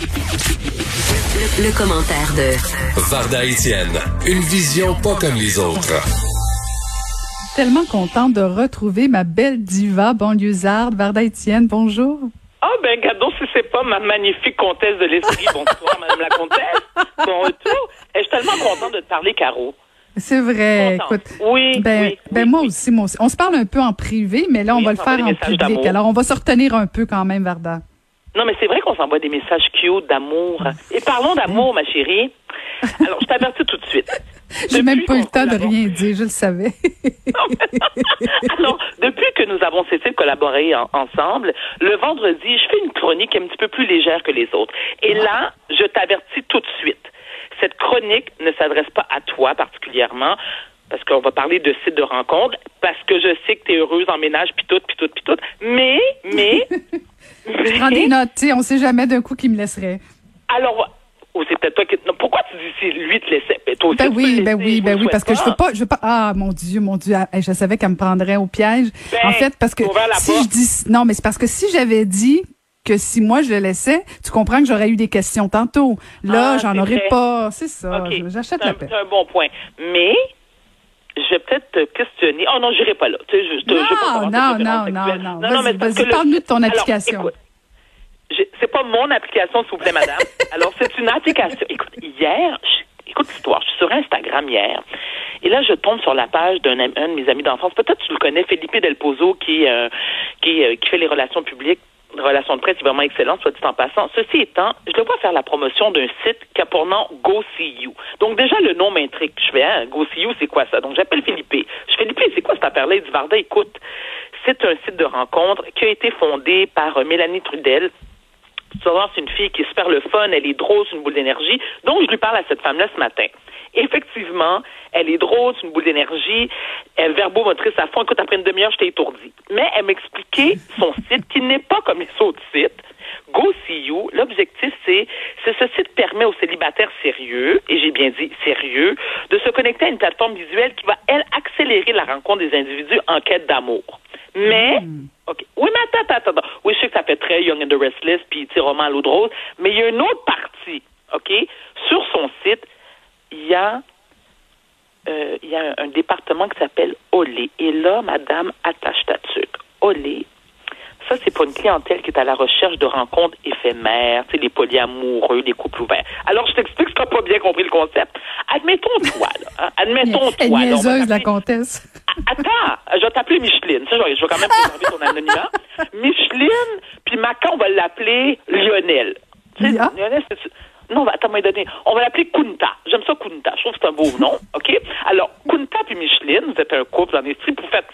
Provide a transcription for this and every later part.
Le, commentaire de Varda Etienne, une vision pas comme les autres. Tellement contente de retrouver ma belle diva banlieusarde, Varda Etienne. Bonjour. Ah ben gardons si c'est pas ma magnifique comtesse de l'esprit. Bonsoir, Madame la comtesse. Bon retour. Et je suis tellement contente de te parler, Caro. C'est vrai. Écoute, oui, ben, oui, ben moi aussi, moi aussi. On se parle un peu en privé, mais là, on va le faire en public. Alors, on va se retenir un peu quand même, Varda. Non, mais c'est vrai qu'on s'envoie des messages cute d'amour. Et parlons d'amour, ma chérie. Alors, je t'avertis tout de suite. J'ai même pas eu le temps de rien dire, je le savais. Alors, depuis que nous avons cessé de collaborer ensemble, le vendredi, je fais une chronique un petit peu plus légère que les autres. Et là, je t'avertis tout de suite. Cette chronique ne s'adresse pas à toi particulièrement, parce qu'on va parler de sites de rencontres, parce que je sais que tu es heureuse en ménage, puis tout, puis tout, puis tout. Mais, mais... je prends des notes, tu sais, on sait jamais d'un coup qui me laisserait. Alors, ou c'est peut-être toi qui. pourquoi tu dis si lui te laissait? Ben, toi aussi, ben oui, ben oui, ben oui, parce que je veux pas, je veux pas. Ah, mon Dieu, mon Dieu, je savais qu'elle me prendrait au piège. Ben, en fait, parce que si je dis, non, mais c'est parce que si j'avais dit que si moi je le laissais, tu comprends que j'aurais eu des questions tantôt. Là, Ah, j'en aurais vrai. pas. C'est ça. J'achète la paix. c'est un bon point. Mais, je vais peut-être te questionner. Oh non, j'irai pas là. Tu sais, je, je veux pas Non, non, non, non, non. non, mais parle-nous de ton Alors, application. écoute, j'ai- c'est pas mon application, s'il vous plaît, madame. Alors, c'est une application. Écoute, hier, je- écoute l'histoire, je suis sur Instagram hier, et là, je tombe sur la page d'un de mes amis d'enfance. Peut-être tu le connais, Felipe Del Pozo, qui, euh, qui, euh, qui fait les relations publiques, relations de presse, c'est vraiment excellent, soit dit en passant. Ceci étant, je le vois faire la promotion d'un site qui a pour nom Go See You. Donc, déjà, le nom m'intrigue. Je fais, hein, Go See You, c'est quoi ça? Donc, j'appelle Philippe. Je fais, Philippe, c'est quoi cette affaire-là? Il Varda, écoute, c'est un site de rencontre qui a été fondé par euh, Mélanie Trudel, voir, c'est une fille qui est super le fun, elle est drôle, c'est une boule d'énergie. Donc, je lui parle à cette femme-là ce matin. Effectivement, elle est drôle, c'est une boule d'énergie, elle verbomotrice à fond. Écoute, après une demi-heure, j'étais étourdie. Mais elle m'expliquait son site qui n'est pas comme les autres sites. Go See You, l'objectif, c'est, c'est ce site permet aux célibataires sérieux, et j'ai bien dit sérieux, de se connecter à une plateforme visuelle qui va, elle, accélérer la rencontre des individus en quête d'amour. Mais, OK. Oui, mais attends, attends, attends. Oui, je sais que ça fait très Young and the Restless, puis, tu roman à l'eau de rose, mais il y a une autre partie, OK? Sur son site, il y a, euh, il y a un, un département qui s'appelle Olé. Et là, madame, attache ta tuque. Olé, ça, c'est pour une clientèle qui est à la recherche de rencontres éphémères, tu sais, les polyamoureux, les couples ouverts. Alors, je t'explique tu n'as pas bien compris le concept. Admettons toi, là. hein, Admettons Elle niaiseuse, la comtesse. Attends, je vais t'appeler Micheline. Ça, je vais, je vais quand même préserver ton anonymat. Micheline, puis Macan, on va l'appeler Lionel. Tu sais, Ah. Lionel, c'est... Non, attends, donné. On va l'appeler Kunta. J'aime ça, Kunta. Je trouve que c'est un beau nom, OK? Alors, Kunta puis Micheline, vous êtes un couple en puis vous faites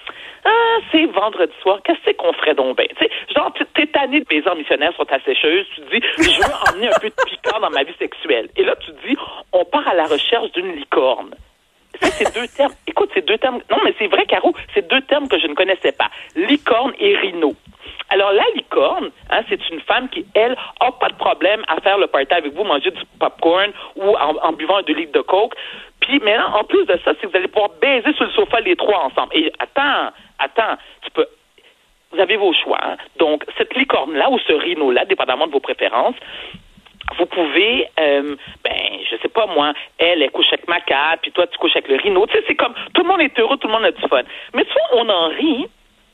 Ah, c'est vendredi soir, qu'est-ce qu'on ferait donc bien? Tu sais, genre, t'es tanné de paysans missionnaires sur ta sécheuse, tu dis, je veux emmener un peu de piquant dans ma vie sexuelle. Et là, tu dis, on part à la recherche d'une licorne. C'est deux termes. Écoute, c'est deux termes. Non, mais c'est vrai, Caro, c'est deux termes que je ne connaissais pas. Licorne et rhino. Alors, la licorne, hein, c'est une femme qui, elle, a pas de problème à faire le party avec vous, manger du popcorn ou en, en buvant deux litres de coke. Puis, maintenant, en plus de ça, c'est que vous allez pouvoir baiser sur le sofa les trois ensemble. Et attends, attends, tu peux. Vous avez vos choix. hein. Donc, cette licorne-là ou ce rhino-là, dépendamment de vos préférences, vous pouvez, euh, ben, je sais pas moi, elle, elle couche avec Maca, puis toi, tu couches avec le rhino. Tu sais, c'est comme, tout le monde est heureux, tout le monde a du fun. Mais tu vois, on en rit,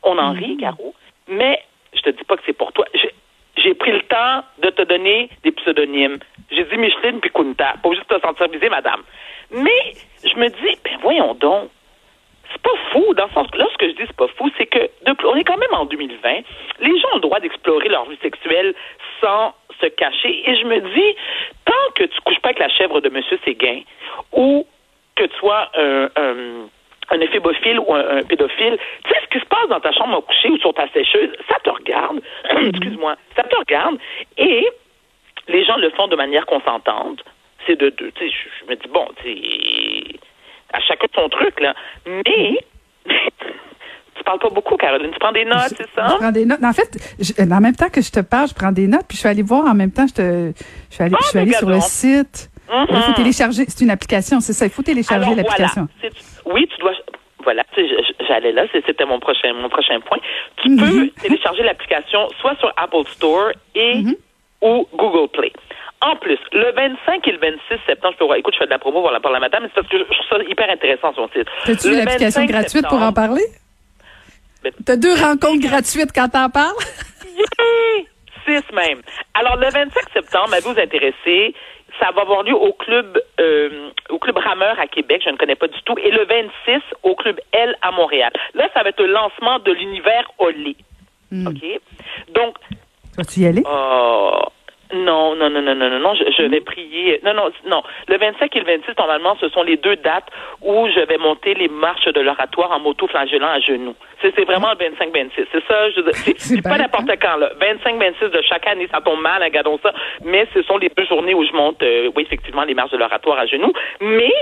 on en rit, Caro, mais je te dis pas que c'est pour toi. J'ai- pris le temps de te donner des pseudonymes. J'ai dit Micheline puis Kunta. Pas de te sentir visée, madame. Mais je me dis, ben voyons donc, c'est pas fou, dans le sens que là, ce que je dis, c'est pas fou, c'est que de- on est quand même en 2020. Les gens ont le droit d'explorer leur vie sexuelle sans cacher. Et je me dis, tant que tu couches pas avec la chèvre de Monsieur Séguin, ou que tu sois un, un, ou un, un pédophile, tu sais ce qui se passe dans ta chambre à coucher ou sur ta sécheuse, ça te regarde. Excuse-moi, ça te regarde. Et les gens le font de manière consentante. C'est de deux. Tu sais, je, je me dis, bon, tu sais, à chacun son truc, là. Mais, tu parles pas beaucoup, Caroline. Tu prends des notes, c'est Je ça? prends des notes. En fait, je- en même temps que je te parle, je prends des notes, puis je suis allée voir en même temps, je, te, je suis allée, je suis Ah, allée sur le site. Il faut télécharger, c'est une application, c'est ça, il faut télécharger l'application. Voilà. Oui, tu dois. Voilà, je- j'allais là, c'était mon prochain, mon prochain point. Tu Mhm. peux télécharger l'application soit sur Apple Store et Mhm. ou Google Play. le 25 et le 26 septembre, je peux voir, écoute, je fais de la promo pour la, pour la madame, mais c'est parce que je, je trouve ça hyper intéressant son titre. T'as-tu Le une application 25 gratuite pour en parler? T'as deux rencontres gratuites quand t'en parles? Yeah! Six même. Alors, le 25 septembre, à vous intéresser, ça va avoir lieu au club euh, au club Rameur à Québec, je ne connais pas du tout, et le 26 au club L à Montréal. Là, ça va être le lancement de l'univers Olé. Hmm. OK? Donc, Vas-tu y aller? Oh, non, non, non, non, non, non, non, je, je vais prier. Non, non, non. Le 25 et le 26, normalement, ce sont les deux dates où je vais monter les marches de l'oratoire en moto-flagellant à genoux. C'est c'est vraiment le 25-26. C'est ça, je c'est- C'est pas n'importe quand, là. 25-26 de chaque année, ça tombe mal, regardons ça. Mais ce sont les deux journées où je monte, euh, oui, effectivement, les marches de l'oratoire à genoux. Mais,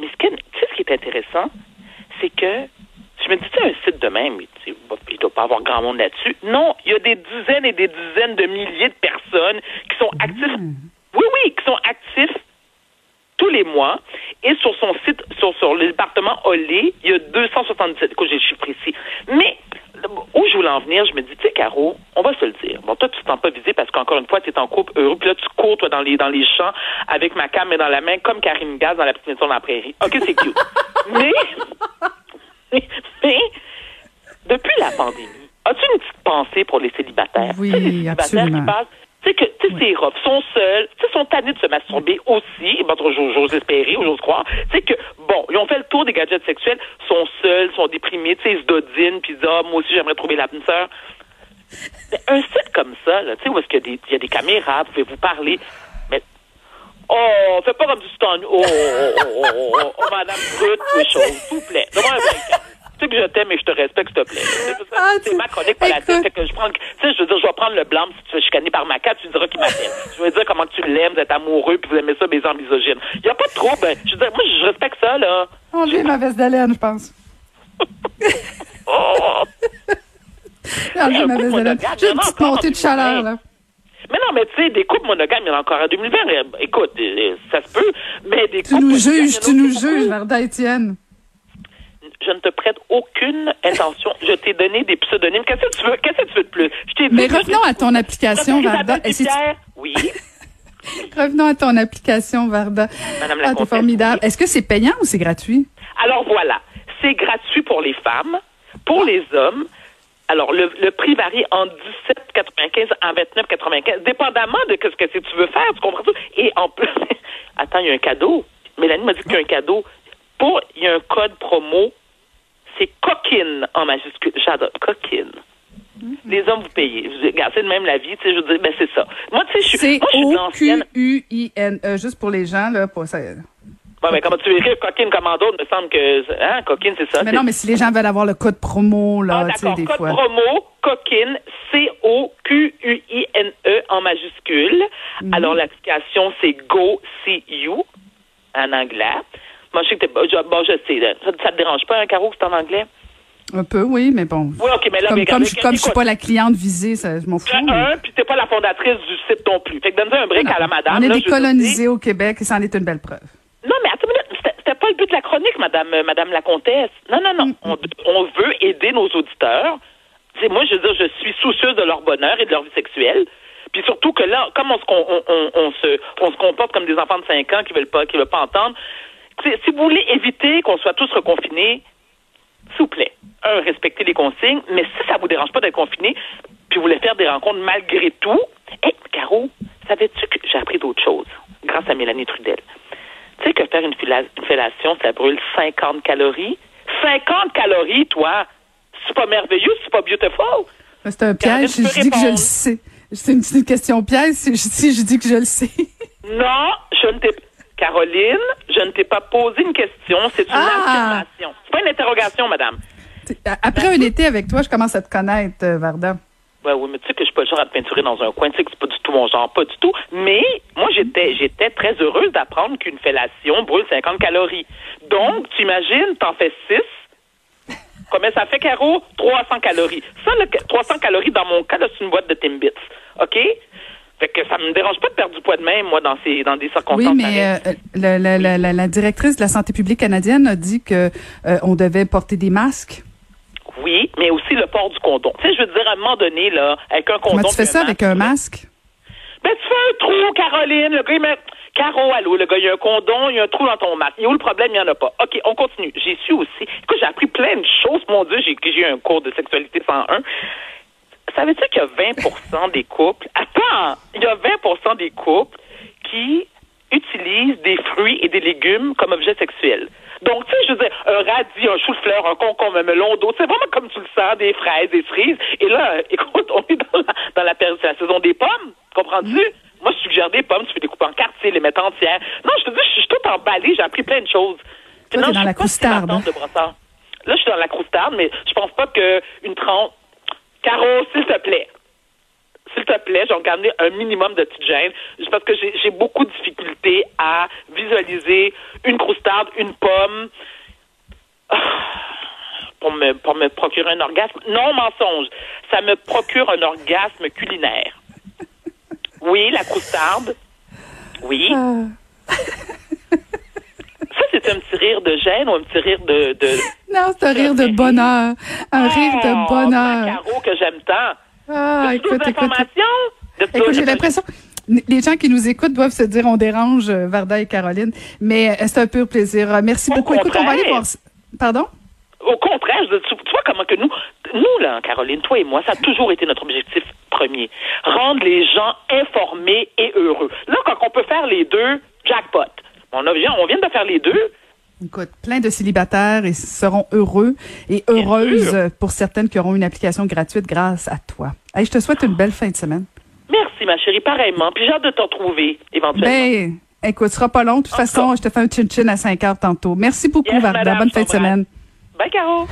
mais ce, que, tu sais, ce qui est intéressant, c'est que je me dis, tu sais, un site de même, il tu sais, bah, doit pas avoir grand monde là-dessus. Non, il y a des dizaines et des dizaines de milliers de personnes qui sont actifs. Oui, oui, qui sont actifs tous les mois. Et sur son site, sur, sur le département Olé, il y a 277. Écoute, j'ai le chiffre ici. Mais où je voulais en venir, je me dis, tu sais, Caro, on va se le dire. Bon, toi, tu t'en pas visé parce qu'encore une fois, tu es en couple heureux, puis là, tu cours, toi, dans les, dans les champs avec ma cam dans la main, comme Karine Gaz dans la petite maison dans la prairie. OK, c'est cute. mais, mais, depuis la pandémie, as-tu une petite pensée pour les célibataires? Oui, les célibataires absolument. qui passent tu sais que tu sais c'est sont seuls, tu sais sont tannés de se masturber aussi, bon, j'ose espérer ou j'ose croire, tu sais que bon, ils ont fait le tour des gadgets sexuels, sont seuls, sont déprimés, tu sais ils se dodinent puis ils disent ah moi aussi j'aimerais trouver l'âme sœur. Mais un site comme ça, là, tu sais où est-ce qu'il y a des il y a des caméras, vous pouvez vous parler, mais oh, fais pas comme du stun. Oh, oh, oh, oh, oh, oh, oh, madame brute, oui, chose, s'il vous plaît. Donne-moi un break. Tu sais que je t'aime et je te respecte, s'il te plaît. Ah, C'est ma chronique, pas la que je prends, tu sais, je veux dire, je vais prendre le blanc si tu fais chicaner par ma carte, tu diras qu'il m'appelle. Je vais dire comment tu l'aimes, êtes amoureux, puis vous aimez ça, baiser en misogyne. Il n'y a pas de trouble. Je veux dire, moi, je respecte ça, là. Enlever ma veste d'haleine, je pense. Oh! Ma veste d'haleine. J'ai une petite montée de chaleur, 2020. là. Mais non, mais tu sais, des couples monogames, il y en a encore en 2020. Euh, Écoute, euh, ça se peut, mais des Tu couples nous juges, tu nous juges, Varda Étienne. Je ne te prête aucune intention. Je t'ai donné des pseudonymes. Qu'est-ce que tu veux? Qu'est-ce que tu veux de plus? Je t'ai Mais revenons à ton application, Varda. Oui. Revenons à ton application, Varda. Madame la Ah, comtesse, formidable. Est-ce que c'est payant ou c'est gratuit? Alors voilà, c'est gratuit pour les femmes, pour les hommes. Alors le, le prix varie entre 17,95 à 29,95, dépendamment de ce que tu veux faire, tu comprends tout. Et en plus, attends, il y a un cadeau. Mélanie m'a dit qu'il y a un cadeau. Pour, il y a un code promo. C'est coquine en majuscule. J'adore coquine. Les hommes, vous payez. Vous- Regarde, c'est de même la vie, tu sais, je veux dire, ben c'est ça. Moi, tu sais, je suis, C'est moi, je suis de l'ancienne. O-Q-U-I-N-E, juste pour les gens, là, pour ça. Ouais, mais comment tu veux écrire coquine comme en d'autres, me semble que, hein, coquine, c'est ça. Mais non, mais si les gens veulent avoir le code promo, là, Ah, tu sais, d'accord. des Code fois. promo, coquine, C-O-Q-U-I-N-E E en majuscule. Mhm. Alors, l'application, c'est Go See You en anglais. Moi, je sais que t'es, bon, je sais, ça, ça te dérange pas, un carreau, que c'est en anglais? Un peu, oui, mais bon. Oui, OK, mais là, Comme, mais comme, je, comme je suis pas la cliente visée, ça, je m'en fous. mais- un, puis t'es pas la fondatrice du site non plus. Fait que donne un break à la madame. On est là, décolonisés au Québec et c'en est une belle preuve. Non, mais attends une c'était- pas le but de la chronique, madame, euh, madame la comtesse. Non, non, non. On, on veut aider nos auditeurs. C'est moi, je veux dire, je suis soucieuse de leur bonheur et de leur vie sexuelle. Puis surtout que là, comme on se, on, on, on se, on se comporte comme des enfants de 5 ans qui veulent pas, qui veulent pas entendre, si vous voulez éviter qu'on soit tous reconfinés, s'il vous plaît, un, respectez les consignes, mais si ça vous dérange pas d'être confiné, puis vous voulez faire des rencontres malgré tout, hé, Caro, savais-tu que j'ai appris d'autres choses grâce à Mélanie Trudel? Tu sais que faire une, une fellation, ça brûle 50 calories? 50 calories, toi! C'est pas merveilleux, c'est pas beautiful? C'est un Caroline, piège si je dis que je le sais. C'est une, une question piège si je, si je dis que je le sais. Non, je ne t'ai Caroline, je ne t'ai pas posé une question, c'est une Ah! affirmation. C'est pas une interrogation, madame. Après un été avec toi, je commence à te connaître, euh, Varda. Ouais, oui, mais tu sais que je suis pas le genre à te peinturer dans un coin, tu sais que c'est pas du tout mon genre, pas du tout. Mais moi, j'étais j'étais très heureuse d'apprendre qu'une fellation brûle 50 calories. Donc, tu imagines, t'en fais 6. Combien ça fait, Caro? 300 calories. Ça, le 300 calories, dans mon cas, c'est une boîte de Timbits. OK? Fait que ça me dérange pas de perdre du poids de même, moi, dans, ces, dans des circonstances Oui, mais euh, la, la- la- la- la directrice de la santé publique canadienne a dit que euh, on devait porter des masques. Oui, mais aussi le port du condom. Tu sais, je veux dire, à un moment donné, là, avec un condom... Comment tu fais ça avec un masque? Ben, tu fais un trou, Caroline. Le gars, il met... Caro, allô, le gars, il y a un condom, il y a un trou dans ton masque. Il est où le problème? Il n'y en a pas. OK, on continue. J'ai su aussi. Écoute, j'ai appris plein de choses. Mon Dieu, j'ai j'ai eu un cours de sexualité 101. Savais-tu qu'il y a 20 des couples... Attends! Il y a 20 des couples qui utilisent des fruits et des légumes comme objet sexuel. Donc, tu sais, je veux dire, un radis, un chou de fleur, un concombre, un melon d'eau, c'est vraiment comme tu le sens, des fraises, des cerises. Et là, écoute, on est dans la, dans la période, la saison des pommes, comprends-tu? Moi, je suggère des pommes, tu peux les couper en quartiers, les mettre entières. Non, je te dis, je suis tout emballée, j'ai appris plein de choses. Toi, non, je dans suis la pas croustarde, si tante de brossard. Là, je suis dans la croustarde, mais je pense pas qu'une tranche... Caro, s'il te plaît, s'il te plaît, j'ai regardé un minimum de petites gênes, parce que j'ai j'ai beaucoup de difficultés à visualiser une croustarde, une pomme, ah, pour me, pour me procurer un orgasme. Non, mensonge. Ça me procure un orgasme culinaire. Oui, la croustarde. Oui. Ah. C'est un petit rire de gêne ou un petit rire de... de... Non, c'est un rire de bonheur. Un rire de bonheur. Caro que j'aime tant. Ah, écoute, écoute. Écoute, j'ai l'impression. Les gens qui nous écoutent doivent se dire on dérange euh, Varda et Caroline, mais euh, c'est un pur plaisir. Euh, Merci Au beaucoup. Écoute, on va aller voir. Pardon? Au contraire, je, tu, tu vois comment que nous, nous là, Caroline, toi et moi, ça a toujours été notre objectif premier. Rendre les gens informés et heureux. Là, quand on peut faire les deux, jackpot. On, a, on vient de faire les deux. Écoute, plein de célibataires et seront heureux et heureuses pour certaines qui auront une application gratuite grâce à toi. Hey, je te souhaite une belle fin de semaine. Merci, ma chérie, pareillement. Puis j'ai hâte de te retrouver, éventuellement. Ben, écoute, ce sera pas long. De toute En façon, je te fais un chin-chin à 5 heures tantôt. Merci beaucoup, Yes, Varda. madame, Bonne fin de semaine. Bye, Caro.